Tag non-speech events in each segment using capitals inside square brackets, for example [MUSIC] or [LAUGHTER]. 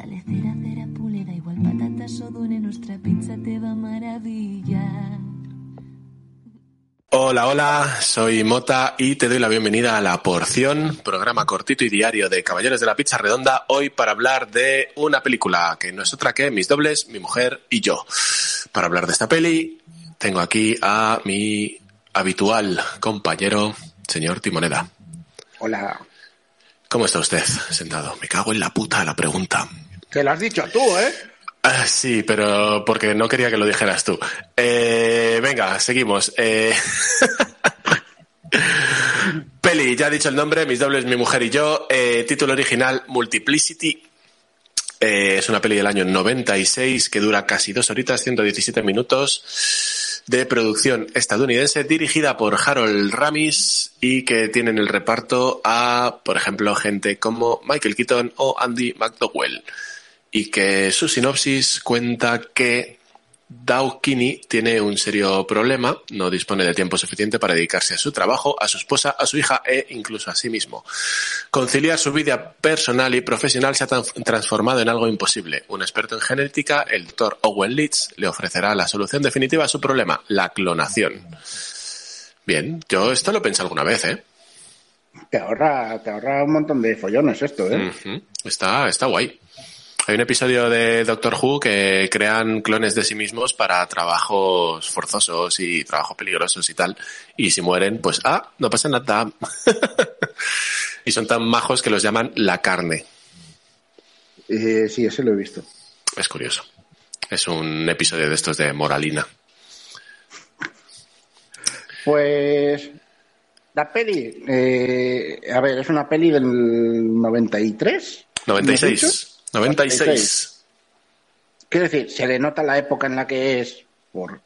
Dale cera, cera, pule, da igual patatas o dune, nuestra pizza te va a maravillar. Hola, hola, soy Mota y te doy la bienvenida a La Porción, programa cortito y diario de Caballeros de la Pizza Redonda, hoy para hablar de una película que no es otra que Mis Dobles, mi mujer y yo. Para hablar de esta peli, tengo aquí a mi habitual compañero, señor Timoneda. Hola. ¿Cómo está usted sentado? Me cago en la puta la pregunta. Te lo has dicho tú, ¿eh? Ah, sí, pero porque no quería que lo dijeras tú. Eh, venga, seguimos. Eh... [LAUGHS] Peli, ya he dicho el nombre, mis dobles, mi mujer y yo. Eh, título original, Multiplicity. Es una peli del año 96 que dura casi dos horitas, 117 minutos de producción estadounidense dirigida por Harold Ramis y que tiene en el reparto a, por ejemplo, gente como Michael Keaton o Andy McDowell y que su sinopsis cuenta que Daukini tiene un serio problema, no dispone de tiempo suficiente para dedicarse a su trabajo, a su esposa, a su hija e incluso a sí mismo. Conciliar su vida personal y profesional se ha transformado en algo imposible. Un experto en genética, el doctor Owen Leeds, le ofrecerá la solución definitiva a su problema, la clonación. Bien, yo esto lo pensé alguna vez, ¿eh? Te ahorra, te ahorra un montón de follones esto, ¿eh? Uh -huh. Está, está guay. Hay un episodio de Doctor Who que crean clones de sí mismos para trabajos forzosos y trabajos peligrosos y tal. Y si mueren, pues, ah, no pasa nada. [LAUGHS] y son tan majos que los llaman la carne. Eh, sí, ese lo he visto. Es curioso. Es un episodio de estos de moralina. Pues la peli, eh, a ver, es una peli del 93. 96. 96. Quiero decir, se le nota la época en la que es, por,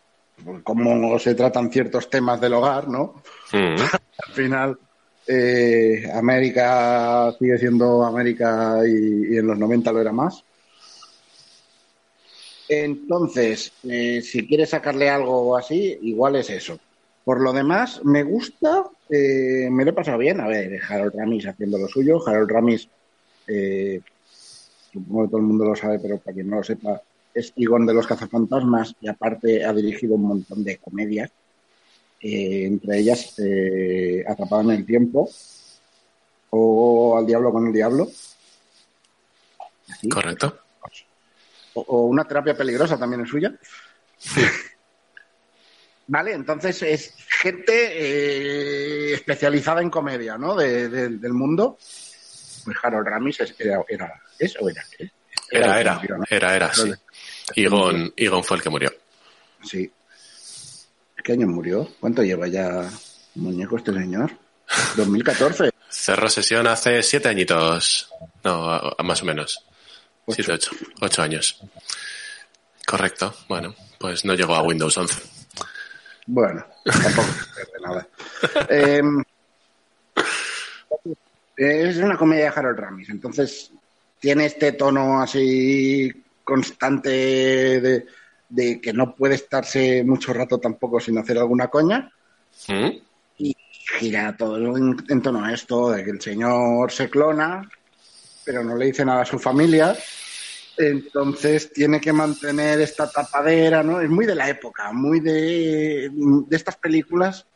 por cómo se tratan ciertos temas del hogar, ¿no? Mm. [LAUGHS] Al final, eh, América sigue siendo América y, y, en los 90 lo era más. Entonces, eh, si quieres sacarle algo así, igual es eso. Por lo demás, me gusta, eh, me lo he pasado bien. A ver, Harold Ramis haciendo lo suyo. Harold Ramis, eh, supongo que todo el mundo lo sabe, pero para quien no lo sepa, es Egon de los Cazafantasmas y aparte ha dirigido un montón de comedias, eh, entre ellas eh, Atrapado en el Tiempo o Al Diablo con el Diablo. ¿Así? Correcto. O, o, Una terapia peligrosa también es suya. [LAUGHS] vale, entonces es gente eh, especializada en comedia, ¿no? De, de, del mundo. Pues Harold Ramis era, era ¿Es o era? Era, era, era, era, era, sí. Egon, Egon fue el que murió. Sí. ¿Qué año murió? ¿Cuánto lleva ya muñeco este señor? [LAUGHS] 2014. Cerró sesión hace siete añitos. No, más o menos. Ocho. Siete, ocho. Ocho años. Correcto. Bueno, pues no llegó a Windows 11. Bueno, tampoco nada. [LAUGHS] eh, es una comedia de Harold Ramis, entonces tiene este tono así constante de, de, que no puede estarse mucho rato tampoco sin hacer alguna coña. Y gira todo en, en, tono a esto, de que el señor se clona, pero no le dice nada a su familia. Entonces tiene que mantener esta tapadera, ¿no? Es muy de la época, muy de, de estas películas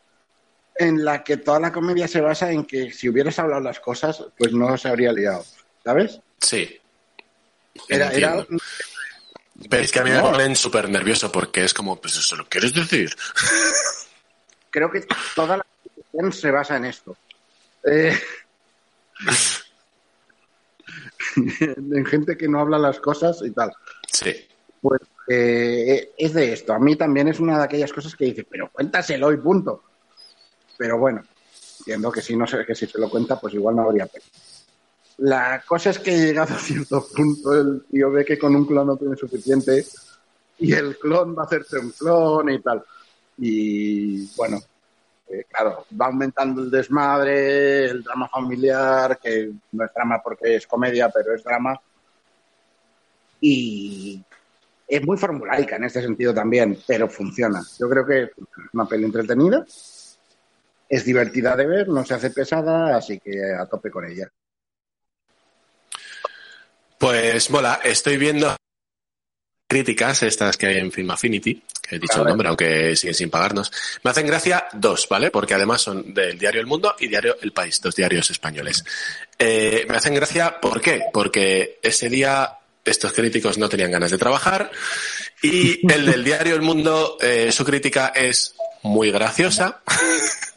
en la que toda la comedia se basa en que si hubieras hablado las cosas, pues no se habría liado, ¿sabes? Sí. Era, era... Pero es que a mí me ponen súper nervioso porque es como, pues eso lo quieres decir. [LAUGHS] Creo que toda la discusión se basa en esto. Eh... [LAUGHS] en gente que no habla las cosas y tal. Sí. Pues eh, es de esto. A mí también es una de aquellas cosas que dice, pero cuéntaselo y punto. Pero bueno, entiendo que si no sé que si se lo cuenta, pues igual no habría pena. La cosa es que llegado a cierto [LAUGHS] punto el tío ve que con un clon no tiene suficiente y el clon va a hacerse un clon y tal. Y bueno, eh, claro, va aumentando el desmadre, el drama familiar, que no es drama porque es comedia, pero es drama. Y es muy formulaica en este sentido también, pero funciona. Yo creo que es una peli entretenida, es divertida de ver, no se hace pesada, así que a tope con ella. Pues mola, estoy viendo críticas, estas que hay en Film Affinity, que he dicho el nombre, aunque siguen sin pagarnos. Me hacen gracia dos, ¿vale? Porque además son del diario El Mundo y diario El País, dos diarios españoles. Eh, me hacen gracia, ¿por qué? Porque ese día estos críticos no tenían ganas de trabajar y el del diario El Mundo, eh, su crítica es muy graciosa. [LAUGHS]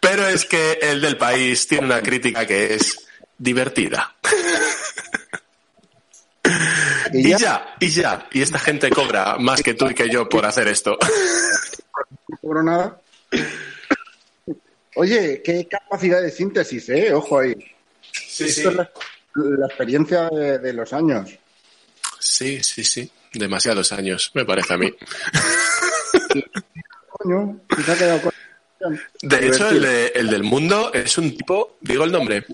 Pero es que el del país tiene una crítica que es divertida. [LAUGHS] ¿Y ya? y ya, y esta gente cobra más que tú y que yo por hacer esto. No cobro nada. Oye, qué capacidad de síntesis, ¿eh? Ojo ahí. Sí, sí. Es la, la experiencia de, de los años. Sí, sí, sí. Demasiados años, me parece a mí. [LAUGHS] Coño, quizá ha quedado De hecho, el, de- el del mundo es un tipo, digo el nombre,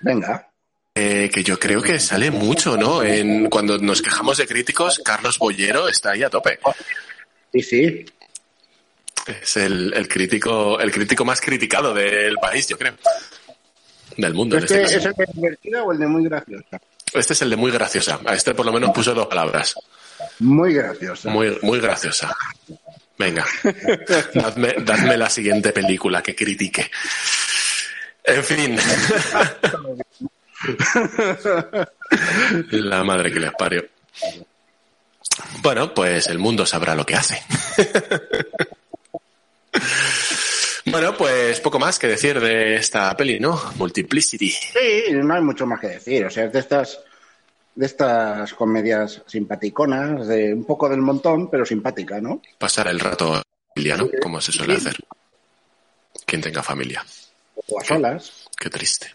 Venga. eh, que yo creo que sale mucho, ¿no? En, cuando nos quejamos de críticos, Carlos Bollero está ahí a tope. Sí, sí. Es el, el crítico, el crítico más criticado del país, yo creo. Del mundo, en ¿Este este es el de divertida o el de muy graciosa? Este es el de muy graciosa. A este por lo menos puso dos palabras. Muy graciosa. Muy, muy graciosa. Venga, dadme, la siguiente película que critique. En fin. [LAUGHS] La madre que les parió. Bueno, pues el mundo sabrá lo que hace. [LAUGHS] Bueno, pues poco más que decir de esta peli, ¿no? Multiplicity. Sí, no hay mucho más que decir. O sea, es de estas, de estas comedias simpaticonas, de un poco del montón, pero simpática, ¿no? Pasar el rato familia, ¿no? Como se suele hacer. Quien tenga familia. O a solas. Qué triste.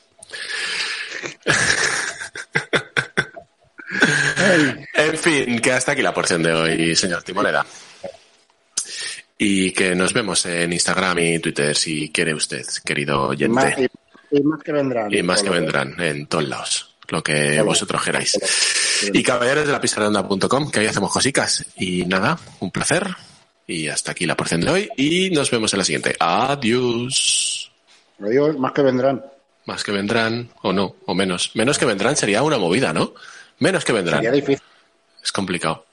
[LAUGHS] En fin, que hasta aquí la porción de hoy, señor Timoneda. Y que nos vemos en Instagram y Twitter si quiere usted, querido más, oyente. y, y más que vendrán. Y más que vendrán en todos lados, lo que vosotros queráis. Y caballeros de la pizarronda.com, que ahí hacemos cosicas. Y nada, un placer. Y hasta aquí la porción de hoy. Y nos vemos en la siguiente. Adiós. Adiós, más que vendrán. Más que vendrán, o no, o menos. Menos que vendrán sería una movida, ¿no? Menos que vendrán. Sería difícil. Es complicado.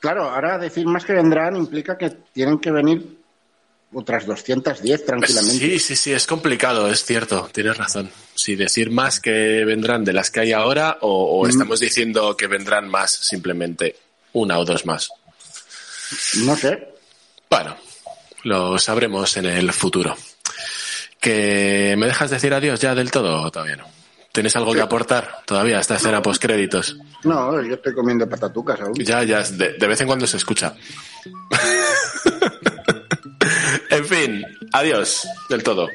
Claro, ahora decir más que vendrán implica que tienen que venir otras 210 tranquilamente. Sí, sí, sí, es complicado, es cierto, tienes razón. Si decir más que vendrán de las que hay ahora o, o Mm. estamos diciendo que vendrán más, simplemente una o dos más. No sé. Bueno, lo sabremos en el futuro. ¿Que me dejas decir adiós ya del todo o todavía no? ¿Tienes algo que aportar todavía a esta escena postcréditos? No, yo estoy comiendo patatucas aún. Ya, ya, de, de vez en cuando se escucha. En fin, adiós del todo.